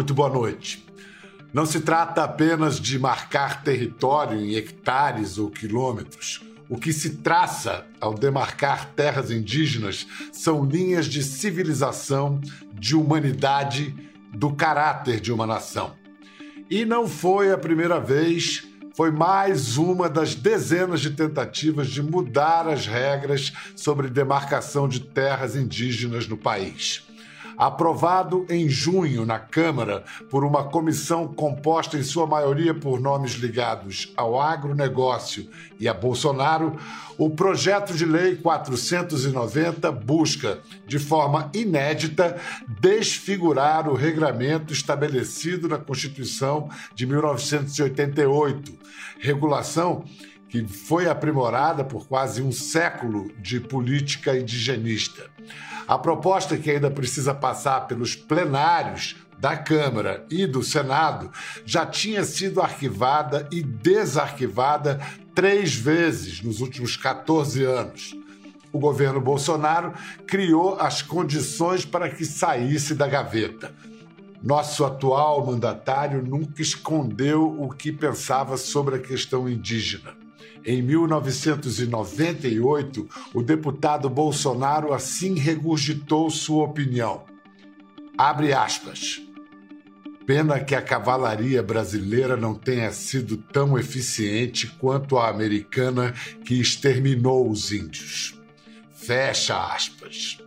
Muito boa noite. Não se trata apenas de marcar território em hectares ou quilômetros. O que se traça ao demarcar terras indígenas são linhas de civilização, de humanidade, do caráter de uma nação. E não foi a primeira vez, foi mais uma das dezenas de tentativas de mudar as regras sobre demarcação de terras indígenas no país aprovado em junho na Câmara por uma comissão composta em sua maioria por nomes ligados ao agronegócio e a Bolsonaro, o projeto de lei 490 busca, de forma inédita, desfigurar o regramento estabelecido na Constituição de 1988, regulação que foi aprimorada por quase um século de política indigenista. A proposta que ainda precisa passar pelos plenários da Câmara e do Senado já tinha sido arquivada e desarquivada três vezes nos últimos 14 anos. O governo Bolsonaro criou as condições para que saísse da gaveta. Nosso atual mandatário nunca escondeu o que pensava sobre a questão indígena. Em 1998, o deputado Bolsonaro assim regurgitou sua opinião. Abre aspas. Pena que a cavalaria brasileira não tenha sido tão eficiente quanto a americana que exterminou os índios. Fecha aspas.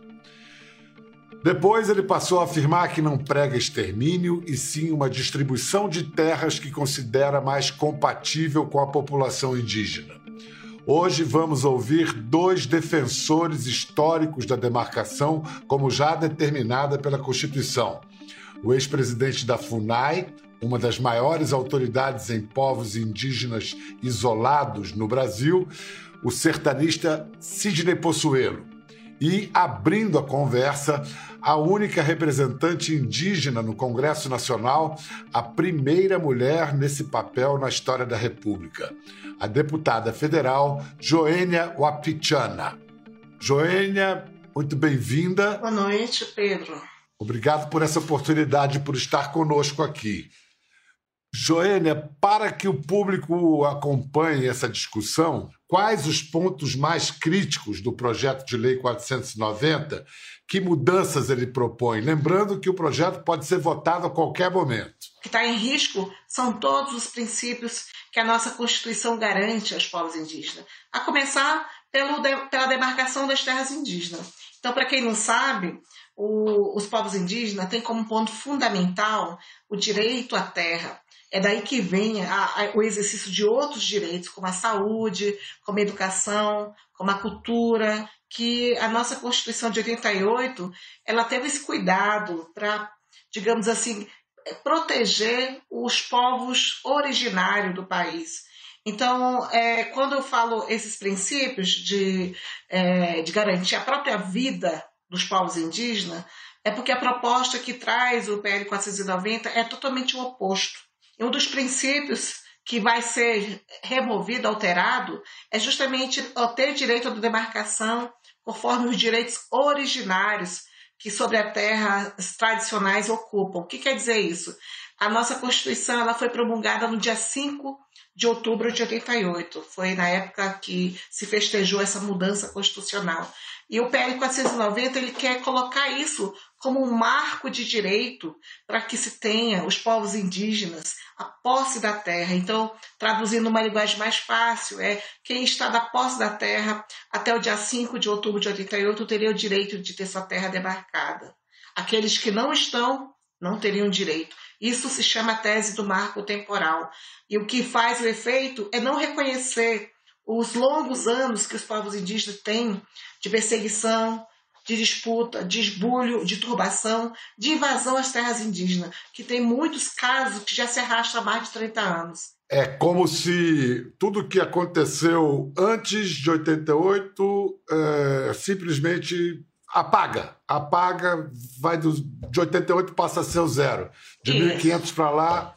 Depois ele passou a afirmar que não prega extermínio e sim uma distribuição de terras que considera mais compatível com a população indígena. Hoje vamos ouvir dois defensores históricos da demarcação, como já determinada pela Constituição. O ex-presidente da FUNAI, uma das maiores autoridades em povos indígenas isolados no Brasil, o sertanista Sidney Possuelo e abrindo a conversa, a única representante indígena no Congresso Nacional, a primeira mulher nesse papel na história da República, a deputada federal Joênia Wapichana. Joênia, muito bem-vinda. Boa noite, Pedro. Obrigado por essa oportunidade, por estar conosco aqui. Joênia, para que o público acompanhe essa discussão, quais os pontos mais críticos do projeto de lei 490? Que mudanças ele propõe? Lembrando que o projeto pode ser votado a qualquer momento. O que está em risco são todos os princípios que a nossa Constituição garante aos povos indígenas, a começar pelo, pela demarcação das terras indígenas. Então, para quem não sabe, o, os povos indígenas têm como ponto fundamental o direito à terra, é daí que vem a, a, o exercício de outros direitos, como a saúde, como a educação, como a cultura, que a nossa Constituição de 88 ela teve esse cuidado para, digamos assim, proteger os povos originários do país. Então, é, quando eu falo esses princípios de, é, de garantir a própria vida dos povos indígenas, é porque a proposta que traz o PL 490 é totalmente o oposto. Um dos princípios que vai ser removido, alterado, é justamente ter direito à demarcação conforme os direitos originários que sobre a terra tradicionais ocupam. O que quer dizer isso? A nossa Constituição ela foi promulgada no dia 5 de outubro de 88. Foi na época que se festejou essa mudança constitucional. E o PL 490 ele quer colocar isso como um marco de direito para que se tenha os povos indígenas a posse da terra. Então, traduzindo uma linguagem mais fácil, é quem está da posse da terra até o dia 5 de outubro de 88 teria o direito de ter sua terra demarcada. Aqueles que não estão não teriam direito. Isso se chama tese do marco temporal. E o que faz o efeito é não reconhecer os longos anos que os povos indígenas têm de perseguição, de disputa, de esbulho, de turbação, de invasão às terras indígenas, que tem muitos casos que já se arrastam há mais de 30 anos. É como se tudo que aconteceu antes de 88 é, simplesmente apaga. Apaga, vai do, de 88 passa a ser o zero. De 1500 para lá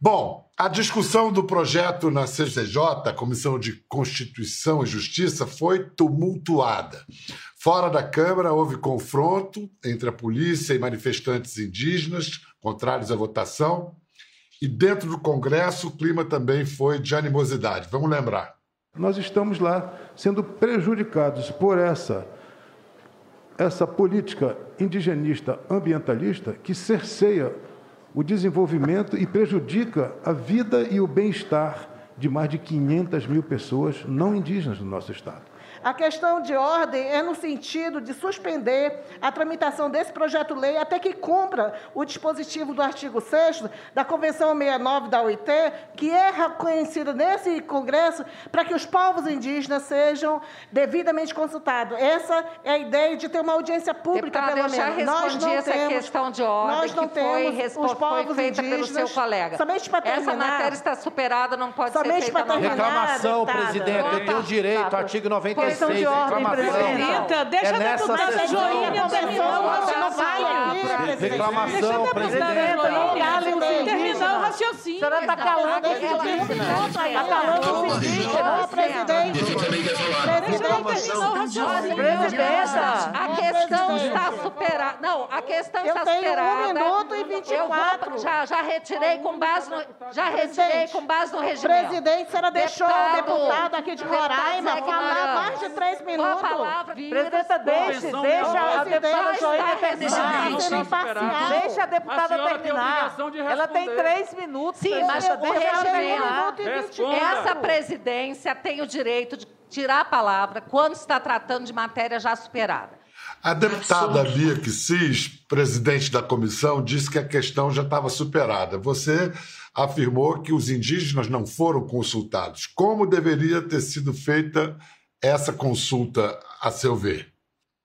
Bom, a discussão do projeto na CCJ, Comissão de Constituição e Justiça, foi tumultuada. Fora da Câmara, houve confronto entre a polícia e manifestantes indígenas contrários à votação. E dentro do Congresso, o clima também foi de animosidade. Vamos lembrar. Nós estamos lá sendo prejudicados por essa essa política indigenista ambientalista que cerceia o desenvolvimento e prejudica a vida e o bem-estar de mais de 500 mil pessoas não indígenas no nosso Estado. A questão de ordem é no sentido de suspender a tramitação desse projeto-lei até que cumpra o dispositivo do artigo 6 da Convenção 69 da OIT, que é reconhecido nesse Congresso, para que os povos indígenas sejam devidamente consultados. Essa é a ideia de ter uma audiência pública, Deputada, pelo menos. Eu já respondi nós não essa temos, questão de ordem nós não que temos foi, os povos foi feita indígenas, pelo seu colega. Somente para terminar. Essa matéria está superada, não pode Somente ser feita para terminar, Reclamação, deputada. presidente. Eu tenho direito, artigo 96. Questão de ordem, reclamação. Rita, deixa É a nessa deputada. Joinha terminar o Não, presidente. Reclamação, Deixa a presidente. deputada Não Joinha terminar o. raciocínio. A senhora está calando minuto aí. Está calando os indígenas, presidente. Presidente. Presidenta, a questão está superada. Não, a questão Eu está tenho um superada. minuto e Eu 24. vou- já, já retirei com base no, já retirei com base no regimento. Presidente, a senhora deixou o Deputado- aqui de Roraima falar mais de três a minutos. palavra, Presidenta, deixe, deixa a deputada Joinha terminar. Deixa a deputada terminar. Ela tem três minutos. Sim, mas presidenta, o deixa ela regimento- terminar. minuto e Responda. 24. Essa presidência tem o direito de tirar a palavra quando está tratando de matéria já superada. A deputada Bia Kicis, presidente da comissão, disse que a questão já estava superada. Você afirmou que os indígenas não foram consultados. Como deveria ter sido feita essa consulta, a seu ver?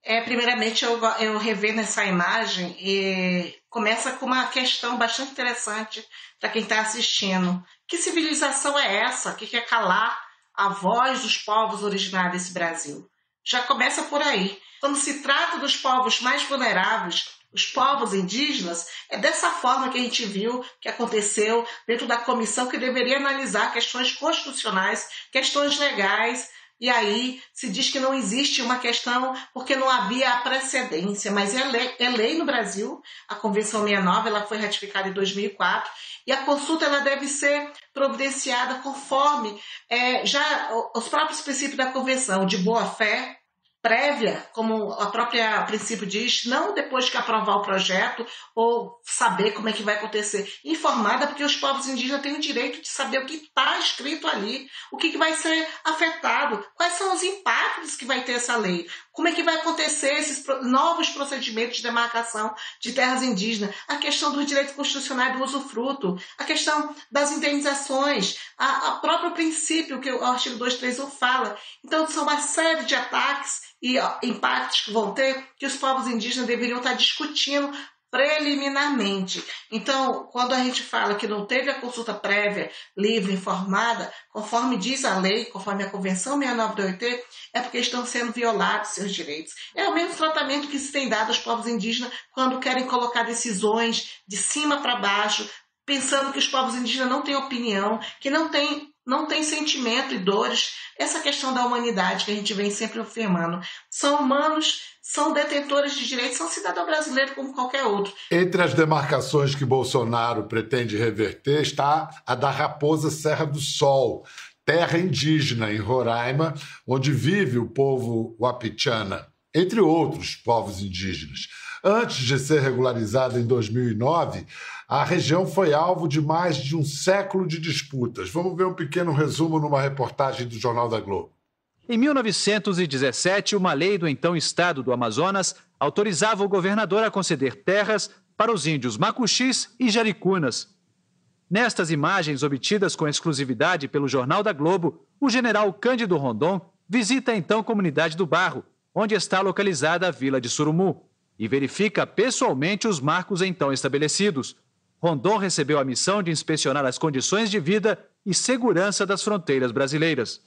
É, primeiramente, eu, eu revendo essa imagem e começa com uma questão bastante interessante para quem está assistindo. Que civilização é essa que quer calar a voz dos povos originários desse Brasil? Já começa por aí. Quando se trata dos povos mais vulneráveis, os povos indígenas, é dessa forma que a gente viu que aconteceu dentro da comissão que deveria analisar questões constitucionais, questões legais, e aí se diz que não existe uma questão porque não havia a precedência, mas é lei, é lei no Brasil. A Convenção 69 ela foi ratificada em 2004 e a consulta ela deve ser providenciada conforme é, já os próprios princípios da Convenção de boa fé, prévia, como a própria princípio diz, não depois que aprovar o projeto ou saber como é que vai acontecer, informada porque os povos indígenas têm o direito de saber o que está escrito ali, o que, que vai ser afetado, quais são os impactos que vai ter essa lei, como é que vai acontecer esses novos procedimentos de demarcação de terras indígenas, a questão dos direitos constitucionais do usufruto, a questão das indenizações, a, a próprio princípio que o artigo 231 fala. Então, são uma série de ataques e ó, impactos que vão ter que os povos indígenas deveriam estar discutindo preliminarmente. Então, quando a gente fala que não teve a consulta prévia, livre, informada, conforme diz a lei, conforme a Convenção 69 da OIT, é porque estão sendo violados seus direitos. É o mesmo tratamento que se tem dado aos povos indígenas quando querem colocar decisões de cima para baixo, pensando que os povos indígenas não têm opinião, que não têm não tem sentimento e dores. Essa questão da humanidade que a gente vem sempre afirmando. São humanos, são detentores de direitos, são cidadão brasileiro como qualquer outro. Entre as demarcações que Bolsonaro pretende reverter está a da Raposa Serra do Sol, terra indígena em Roraima, onde vive o povo Wapichana, entre outros povos indígenas. Antes de ser regularizada em 2009, a região foi alvo de mais de um século de disputas. Vamos ver um pequeno resumo numa reportagem do Jornal da Globo. Em 1917, uma lei do então Estado do Amazonas autorizava o governador a conceder terras para os índios macuxis e jaricunas. Nestas imagens obtidas com exclusividade pelo Jornal da Globo, o general Cândido Rondon visita a então comunidade do Barro, onde está localizada a vila de Surumu, e verifica pessoalmente os marcos então estabelecidos. Rondon recebeu a missão de inspecionar as condições de vida e segurança das fronteiras brasileiras.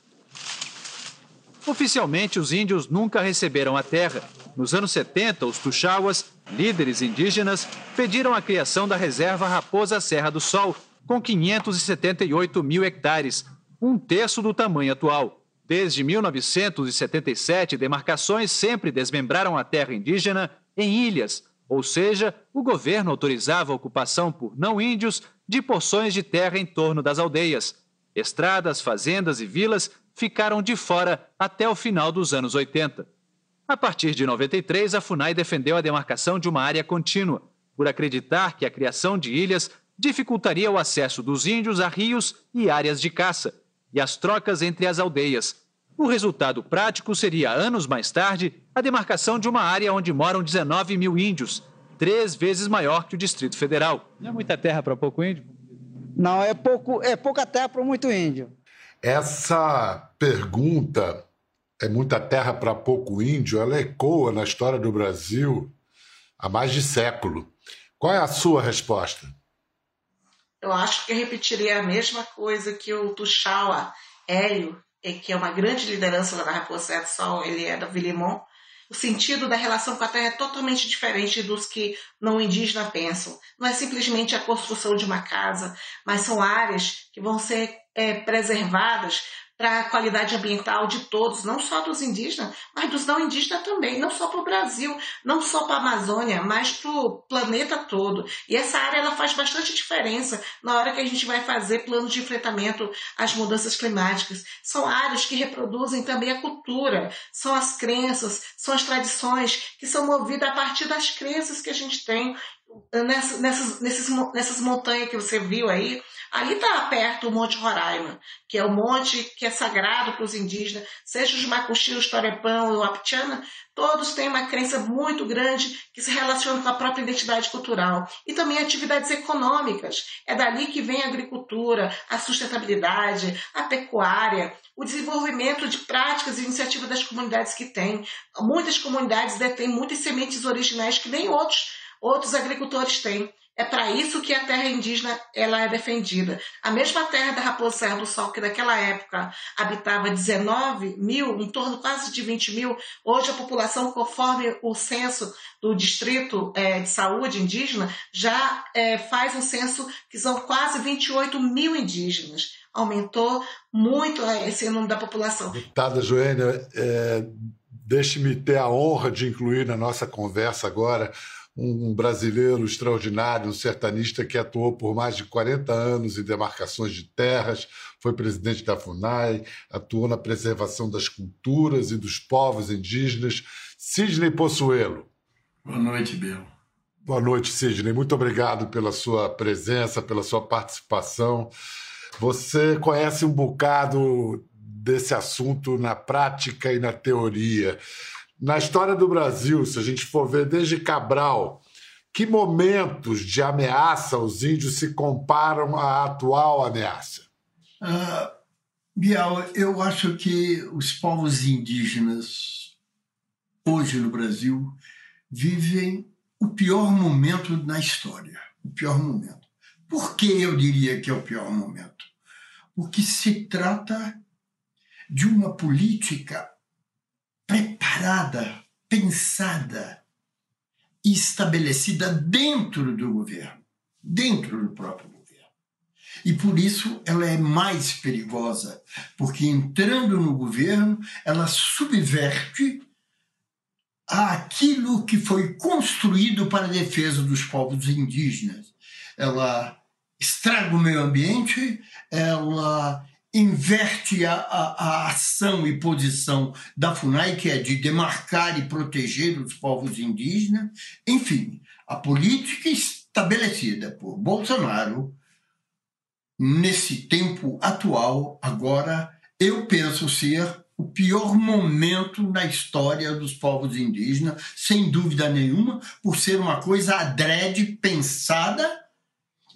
Oficialmente, os índios nunca receberam a terra. Nos anos 70, os tuxauas, líderes indígenas, pediram a criação da reserva Raposa Serra do Sol, com 578 mil hectares, um terço do tamanho atual. Desde 1977, demarcações sempre desmembraram a terra indígena em ilhas, ou seja, o governo autorizava a ocupação por não índios de porções de terra em torno das aldeias. Estradas, fazendas e vilas ficaram de fora até o final dos anos 80. A partir de 93, a FUNAI defendeu a demarcação de uma área contínua, por acreditar que a criação de ilhas dificultaria o acesso dos índios a rios e áreas de caça, e as trocas entre as aldeias. O resultado prático seria, anos mais tarde, a demarcação de uma área onde moram 19 mil índios, três vezes maior que o Distrito Federal. Não é muita terra para pouco índio? Não, é, pouco, é pouca terra para muito índio. Essa pergunta, é muita terra para pouco índio, ela ecoa na história do Brasil há mais de século. Qual é a sua resposta? Eu acho que eu repetiria a mesma coisa que o Tuxaua Hélio, que é uma grande liderança lá na Raposa do Sol, ele é da Vilimon. O sentido da relação com a terra é totalmente diferente dos que não indígenas pensam. Não é simplesmente a construção de uma casa, mas são áreas que vão ser é, preservadas para a qualidade ambiental de todos, não só dos indígenas, mas dos não indígenas também, não só para o Brasil, não só para a Amazônia, mas para o planeta todo. E essa área ela faz bastante diferença na hora que a gente vai fazer planos de enfrentamento às mudanças climáticas. São áreas que reproduzem também a cultura, são as crenças, são as tradições que são movidas a partir das crenças que a gente tem nessas, nessas, nessas, montanhas que você viu aí, ali está perto o Monte Roraima, que é o monte que é sagrado para os indígenas, seja os Macuxi, o Torepão o Aptiana, todos têm uma crença muito grande que se relaciona com a própria identidade cultural. E também atividades econômicas. É dali que vem a agricultura, a sustentabilidade, a pecuária, o desenvolvimento de práticas e iniciativas das comunidades que têm. Muitas comunidades detêm muitas sementes originais que nem outros outros agricultores têm. É para isso que a terra indígena ela é defendida. A mesma terra da Raposa Serra do Sol, que naquela época habitava 19 mil, em torno quase de 20 mil, hoje a população, conforme o censo do Distrito é, de Saúde Indígena, já é, faz um censo que são quase 28 mil indígenas. Aumentou muito é, esse número da população. Deputada Joênia, é, deixe-me ter a honra de incluir na nossa conversa agora um brasileiro extraordinário, um sertanista que atuou por mais de 40 anos em demarcações de terras, foi presidente da FUNAI, atuou na preservação das culturas e dos povos indígenas. Sidney Possuelo. Boa noite, Bill. Boa noite, Sidney. Muito obrigado pela sua presença, pela sua participação. Você conhece um bocado desse assunto na prática e na teoria. Na história do Brasil, se a gente for ver desde Cabral, que momentos de ameaça os índios se comparam à atual ameaça? Uh, Bial, eu acho que os povos indígenas, hoje no Brasil, vivem o pior momento na história. O pior momento. Por que eu diria que é o pior momento? Porque se trata de uma política preparada, pensada e estabelecida dentro do governo, dentro do próprio governo. E por isso ela é mais perigosa, porque entrando no governo, ela subverte aquilo que foi construído para a defesa dos povos indígenas. Ela estraga o meio ambiente, ela inverte a, a, a, ação e posição da FUNAI, que é de demarcar e proteger os povos indígenas. Enfim, a política estabelecida por Bolsonaro nesse tempo atual, agora, eu penso ser o pior momento na história dos povos indígenas, sem dúvida nenhuma, por ser uma coisa adrede, pensada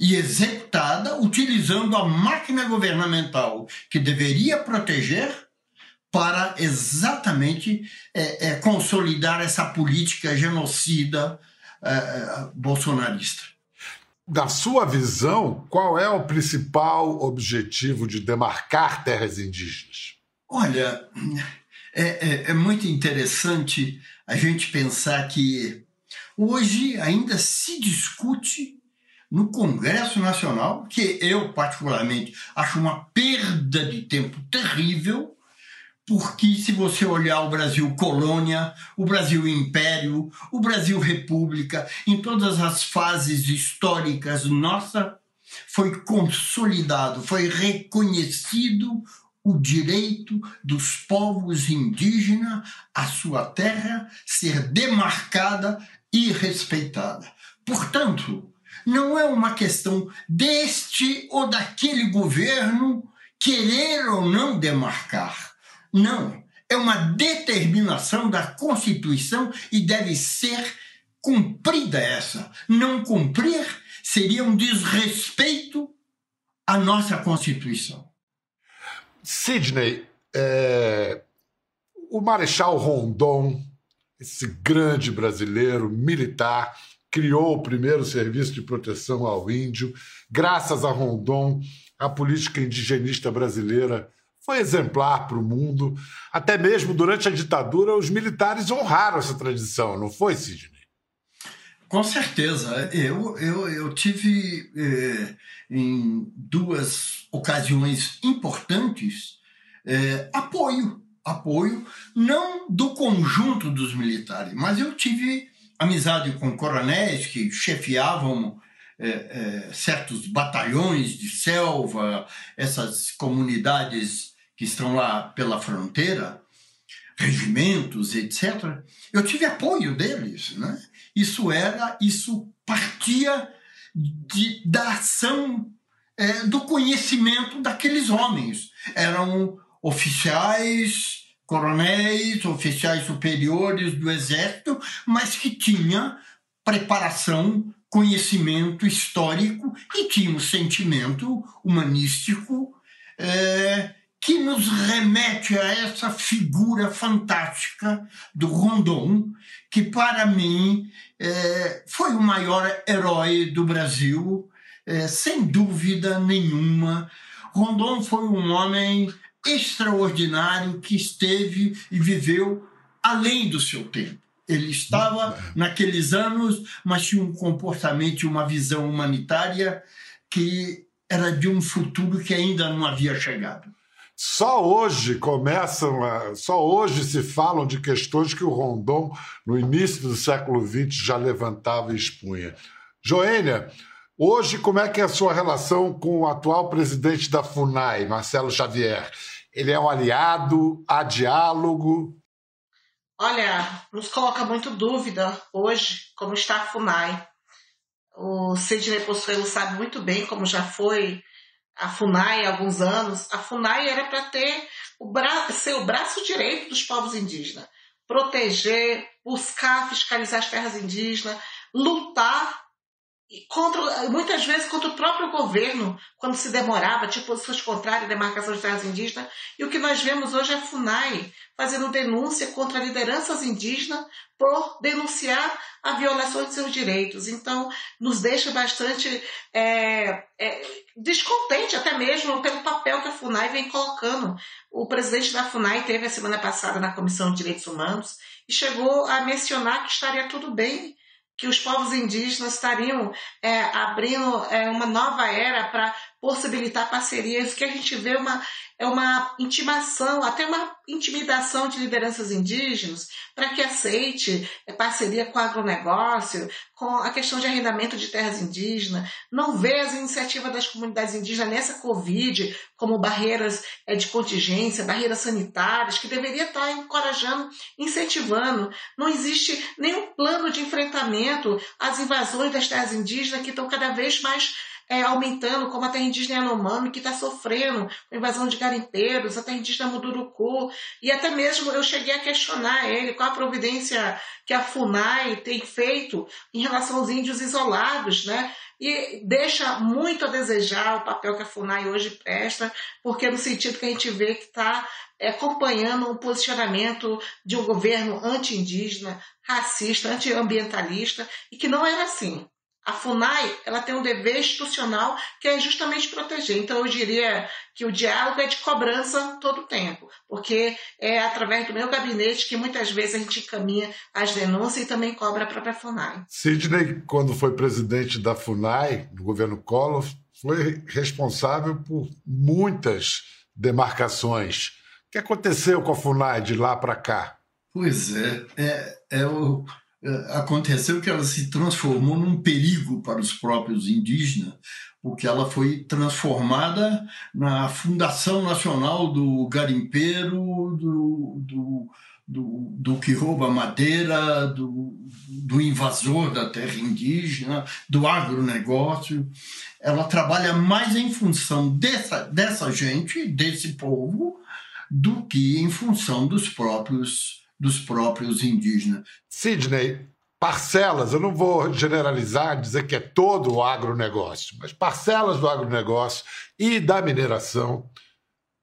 e executada utilizando a máquina governamental que deveria proteger para exatamente é, é, consolidar essa política genocida é, é, bolsonarista. Na sua visão, qual é o principal objetivo de demarcar terras indígenas? Olha, é, é, é muito interessante a gente pensar que hoje ainda se discute no Congresso Nacional, que eu, particularmente, acho uma perda de tempo terrível, porque se você olhar o Brasil colônia, o Brasil império, o Brasil república, em todas as fases históricas nossa, foi consolidado, foi reconhecido o direito dos povos indígenas à sua terra ser demarcada e respeitada. Portanto, não é uma questão deste ou daquele governo querer ou não demarcar. Não. É uma determinação da Constituição e deve ser cumprida essa. Não cumprir seria um desrespeito à nossa Constituição. Sidney, é... o Marechal Rondon, esse grande brasileiro militar, criou o primeiro serviço de proteção ao índio. Graças a Rondon, a política indigenista brasileira foi exemplar para o mundo. Até mesmo durante a ditadura, os militares honraram essa tradição, não foi, Sidney? Com certeza. Eu, eu, eu tive, eh, em duas ocasiões importantes, eh, apoio. Apoio não do conjunto dos militares, mas eu tive amizade com coronéis que chefiavam é, é, certos batalhões de selva, essas comunidades que estão lá pela fronteira, regimentos, etc. Eu tive apoio deles, né? Isso era, isso partia de, da ação é, do conhecimento daqueles homens. Eram oficiais coronéis, oficiais superiores do exército, mas que tinha preparação, conhecimento histórico e tinha um sentimento humanístico é, que nos remete a essa figura fantástica do Rondon, que para mim é, foi o maior herói do Brasil, é, sem dúvida nenhuma. Rondon foi um homem extraordinário que esteve e viveu além do seu tempo. Ele estava naqueles anos, mas tinha um comportamento e uma visão humanitária que era de um futuro que ainda não havia chegado. Só hoje começam, a, só hoje se falam de questões que o Rondon, no início do século XX, já levantava e expunha. Joênia, hoje como é que é a sua relação com o atual presidente da FUNAI, Marcelo Xavier? Ele é um aliado, há diálogo? Olha, nos coloca muito dúvida hoje como está a FUNAI. O Sidney Possuelo sabe muito bem como já foi a FUNAI há alguns anos. A FUNAI era para ter o bra ser o braço direito dos povos indígenas, proteger, buscar fiscalizar as terras indígenas, lutar contra, muitas vezes contra o próprio governo, quando se demorava, tinha posições contrárias à demarcação de terras indígenas. E o que nós vemos hoje é a FUNAI fazendo denúncia contra lideranças indígenas por denunciar a violação de seus direitos. Então, nos deixa bastante é, é, descontente, até mesmo pelo papel que a FUNAI vem colocando. O presidente da FUNAI teve a semana passada na Comissão de Direitos Humanos e chegou a mencionar que estaria tudo bem que os povos indígenas estariam é, abrindo é, uma nova era para possibilitar parcerias, que a gente vê uma, é uma intimação, até uma intimidação de lideranças indígenas para que aceite é, parceria com o agronegócio, com a questão de arrendamento de terras indígenas, não vê as iniciativas das comunidades indígenas nessa Covid como barreiras é, de contingência, barreiras sanitárias, que deveria estar encorajando, incentivando. Não existe nenhum plano de enfrentamento às invasões das terras indígenas que estão cada vez mais é, aumentando, como a terra indígena Yanomami, que está sofrendo com invasão de garimpeiros, a terra indígena Muduruku, e até mesmo eu cheguei a questionar ele qual a providência que a FUNAI tem feito em relação aos índios isolados, né? E deixa muito a desejar o papel que a FUNAI hoje presta, porque no sentido que a gente vê que está é, acompanhando um posicionamento de um governo anti-indígena, racista, antiambientalista, e que não era assim. A FUNAI ela tem um dever institucional que é justamente proteger. Então, eu diria que o diálogo é de cobrança todo o tempo, porque é através do meu gabinete que muitas vezes a gente encaminha as denúncias e também cobra a própria FUNAI. Sidney, quando foi presidente da FUNAI, do governo Collor, foi responsável por muitas demarcações. O que aconteceu com a FUNAI de lá para cá? Pois é, é, é o, aconteceu que ela se transformou num perigo para os próprios indígenas, porque ela foi transformada na Fundação Nacional do Garimpeiro, do, do, do, do que rouba madeira, do, do invasor da terra indígena, do agronegócio. Ela trabalha mais em função dessa, dessa gente, desse povo, do que em função dos próprios dos próprios indígenas. Sidney, parcelas, eu não vou generalizar, dizer que é todo o agronegócio, mas parcelas do agronegócio e da mineração,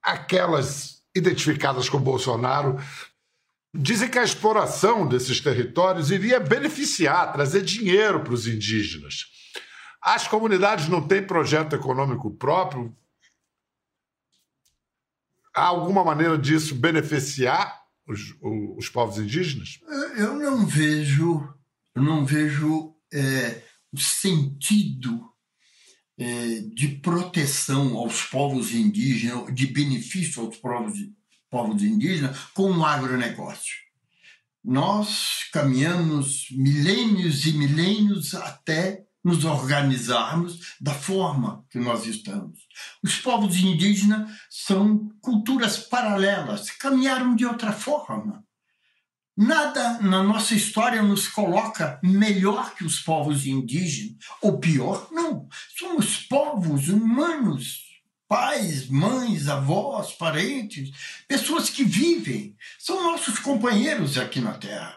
aquelas identificadas com Bolsonaro, dizem que a exploração desses territórios iria beneficiar, trazer dinheiro para os indígenas. As comunidades não têm projeto econômico próprio. Há alguma maneira disso beneficiar os, os povos indígenas? Eu não vejo, eu não vejo é, o sentido é, de proteção aos povos indígenas, de benefício aos povos, povos indígenas com o agronegócio. Nós caminhamos milênios e milênios até nos organizarmos da forma que nós estamos. Os povos indígenas são culturas paralelas, caminharam de outra forma. Nada na nossa história nos coloca melhor que os povos indígenas, ou pior, não. Somos povos humanos, pais, mães, avós, parentes, pessoas que vivem, são nossos companheiros aqui na Terra.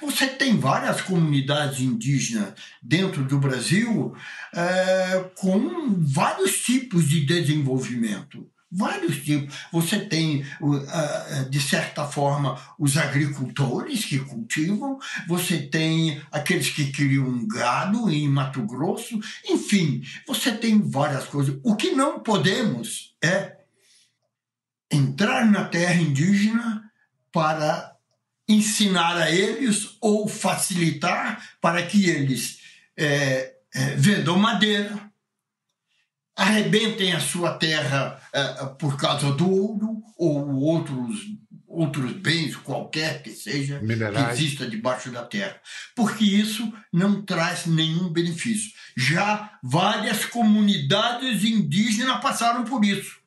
Você tem várias comunidades indígenas dentro do Brasil é, com vários tipos de desenvolvimento. Vários tipos. Você tem, de certa forma, os agricultores que cultivam, você tem aqueles que criam gado em Mato Grosso, enfim, você tem várias coisas. O que não podemos é entrar na terra indígena para ensinar a eles ou facilitar para que eles é, é, vendam madeira, arrebentem a sua terra é, por causa do ouro ou outros, outros bens, qualquer que seja, Minerais. que exista debaixo da terra. Porque isso não traz nenhum benefício. Já várias comunidades indígenas passaram por isso.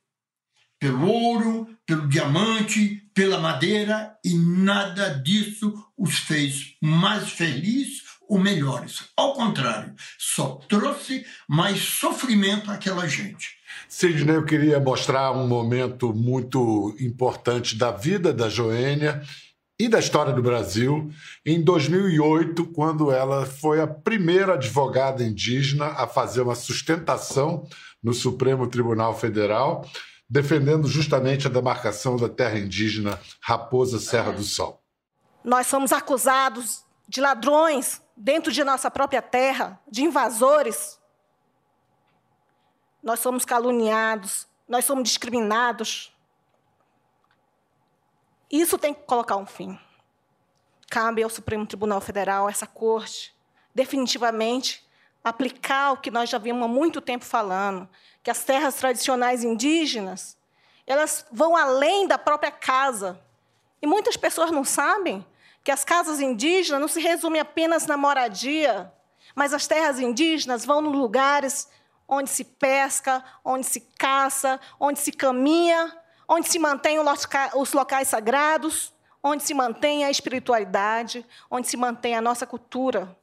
Pelo ouro, pelo diamante, pela madeira, e nada disso os fez mais felizes ou melhores. Ao contrário, só trouxe mais sofrimento àquela gente. Sidney, eu queria mostrar um momento muito importante da vida da Joênia e da história do Brasil em 2008, quando ela foi a primeira advogada indígena a fazer uma sustentação no Supremo Tribunal Federal defendendo justamente a demarcação da terra indígena Raposa Serra do Sol. Nós somos acusados de ladrões dentro de nossa própria terra, de invasores. Nós somos caluniados, nós somos discriminados. Isso tem que colocar um fim. Cabe ao Supremo Tribunal Federal, essa corte, definitivamente aplicar o que nós já vimos há muito tempo falando, que as terras tradicionais indígenas, elas vão além da própria casa. E muitas pessoas não sabem que as casas indígenas não se resumem apenas na moradia, mas as terras indígenas vão nos lugares onde se pesca, onde se caça, onde se caminha, onde se mantêm os locais sagrados, onde se mantém a espiritualidade, onde se mantém a nossa cultura.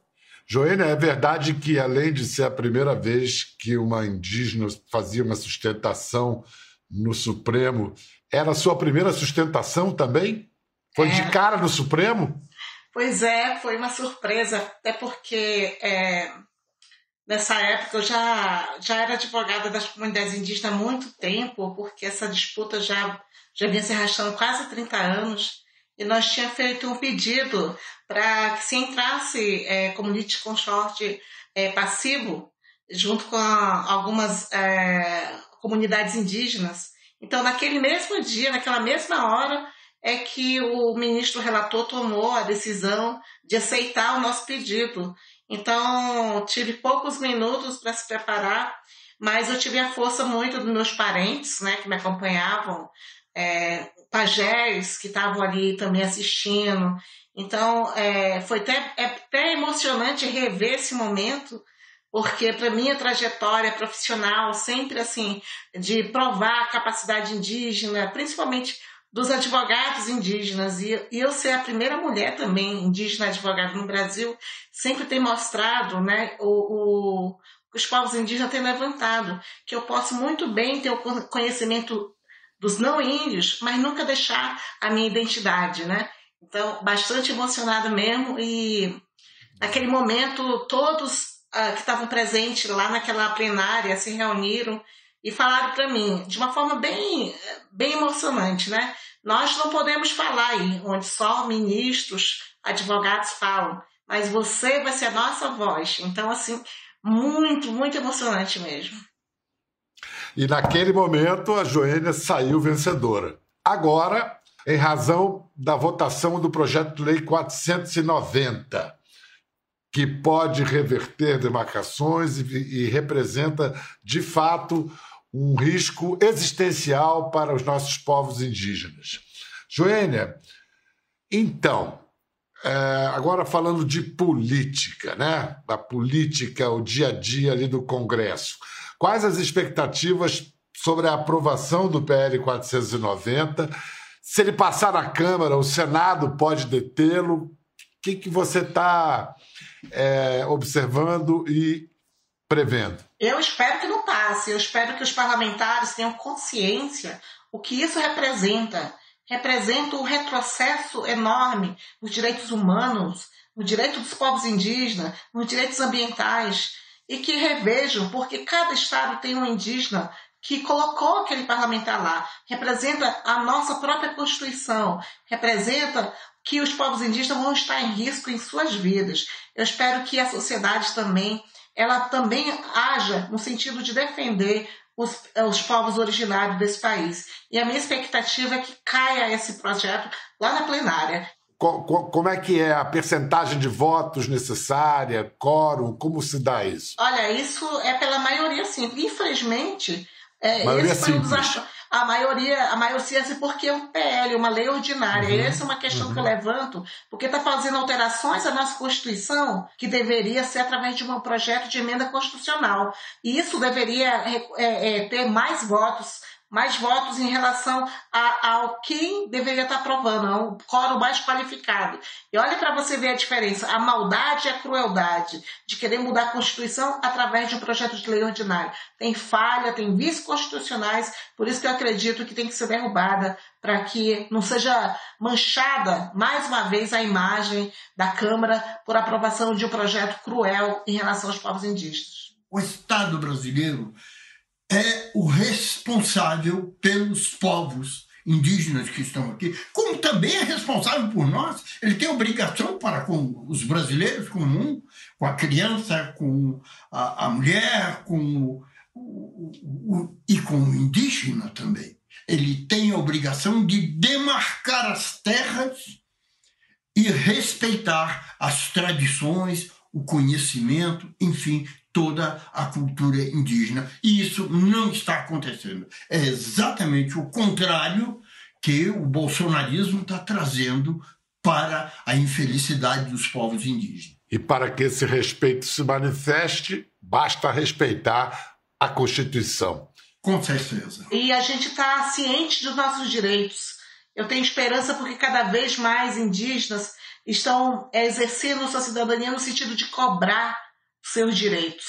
Joênia, é verdade que, além de ser a primeira vez que uma indígena fazia uma sustentação no Supremo, era a sua primeira sustentação também? Foi é. de cara no Supremo? Pois é, foi uma surpresa, até porque é, nessa época eu já, já era advogada das comunidades indígenas há muito tempo, porque essa disputa já, já vinha se arrastando quase 30 anos. E nós tínhamos feito um pedido para que se entrasse é, community consort é, passivo junto com a, algumas é, comunidades indígenas. Então, naquele mesmo dia, naquela mesma hora, é que o ministro relator tomou a decisão de aceitar o nosso pedido. Então, tive poucos minutos para se preparar, mas eu tive a força muito dos meus parentes, né, que me acompanhavam, é, pajés que estavam ali também assistindo. Então, é, foi até, é até emocionante rever esse momento, porque para minha trajetória profissional, sempre assim, de provar a capacidade indígena, principalmente dos advogados indígenas, e, e eu ser a primeira mulher também indígena advogada no Brasil, sempre tem mostrado né, o, o os povos indígenas têm levantado, que eu posso muito bem ter o conhecimento dos não índios, mas nunca deixar a minha identidade, né? Então, bastante emocionado mesmo e naquele momento todos uh, que estavam presentes lá naquela plenária se reuniram e falaram para mim de uma forma bem, bem emocionante, né? Nós não podemos falar aí onde só ministros, advogados falam, mas você vai ser a nossa voz. Então, assim, muito, muito emocionante mesmo. E naquele momento a Joênia saiu vencedora. Agora, em razão da votação do projeto de lei 490, que pode reverter demarcações e, e representa, de fato, um risco existencial para os nossos povos indígenas. Joênia, então, é, agora falando de política, né? Da política, o dia a dia ali do Congresso. Quais as expectativas sobre a aprovação do PL 490? Se ele passar na Câmara, o Senado pode detê-lo? O que, que você está é, observando e prevendo? Eu espero que não passe. Eu espero que os parlamentares tenham consciência o que isso representa representa um retrocesso enorme nos direitos humanos, no direito dos povos indígenas, nos direitos ambientais, e que revejam, porque cada estado tem um indígena que colocou aquele parlamentar lá, representa a nossa própria Constituição, representa que os povos indígenas vão estar em risco em suas vidas. Eu espero que a sociedade também, ela também haja no sentido de defender os, os povos originários desse país. E a minha expectativa é que caia esse projeto lá na plenária. Como é que é a percentagem de votos necessária, quórum, como se dá isso? Olha, isso é pela maioria simples. Infelizmente, é, maioria esse foi um a maioria, a maioria assim, porque é um PL, uma lei ordinária. Uhum. Essa é uma questão uhum. que eu levanto, porque está fazendo alterações à nossa Constituição, que deveria ser através de um projeto de emenda constitucional. E isso deveria é, é, ter mais votos mais votos em relação a, ao quem deveria estar aprovando, ao coro mais qualificado. E olha para você ver a diferença, a maldade e a crueldade de querer mudar a Constituição através de um projeto de lei ordinário. Tem falha, tem vícios constitucionais, por isso que eu acredito que tem que ser derrubada para que não seja manchada mais uma vez a imagem da Câmara por aprovação de um projeto cruel em relação aos povos indígenas. O Estado brasileiro é o responsável pelos povos indígenas que estão aqui, como também é responsável por nós. Ele tem obrigação para com os brasileiros comum, com a criança, com a, a mulher, com o, o, o, e com o indígena também. Ele tem a obrigação de demarcar as terras e respeitar as tradições, o conhecimento, enfim, toda a cultura indígena. E isso não está acontecendo. É exatamente o contrário que o bolsonarismo está trazendo para a infelicidade dos povos indígenas. E para que esse respeito se manifeste, basta respeitar a Constituição. Com certeza. E a gente está ciente dos nossos direitos. Eu tenho esperança porque cada vez mais indígenas estão exercendo sua cidadania no sentido de cobrar seus direitos.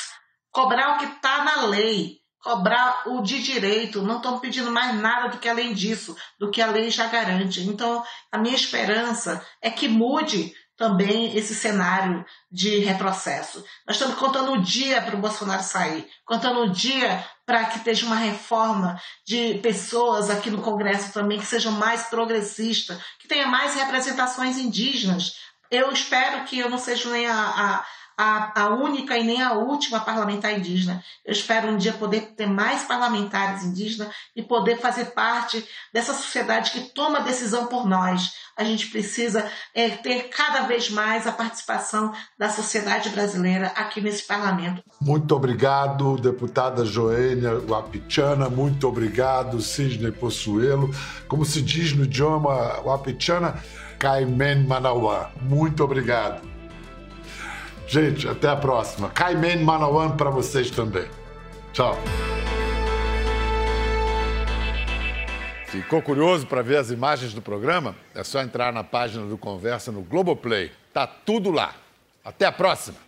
Cobrar o que está na lei, cobrar o de direito, não estão pedindo mais nada do que além disso, do que a lei já garante. Então, a minha esperança é que mude também esse cenário de retrocesso. Nós estamos contando o dia para o Bolsonaro sair, contando o dia para que esteja uma reforma de pessoas aqui no Congresso também que sejam mais progressistas, que tenha mais representações indígenas. Eu espero que eu não seja nem a, a a, a única e nem a última parlamentar indígena. Eu espero um dia poder ter mais parlamentares indígenas e poder fazer parte dessa sociedade que toma decisão por nós. A gente precisa é, ter cada vez mais a participação da sociedade brasileira aqui nesse parlamento. Muito obrigado, deputada Joênia Wapichana. Muito obrigado, Sidney Possuelo. Como se diz no idioma Wapichana, Caimen Manauã. Muito obrigado. Gente, até a próxima. Caimen Manawan para vocês também. Tchau. Ficou curioso para ver as imagens do programa? É só entrar na página do Conversa no Globoplay. Tá tudo lá. Até a próxima.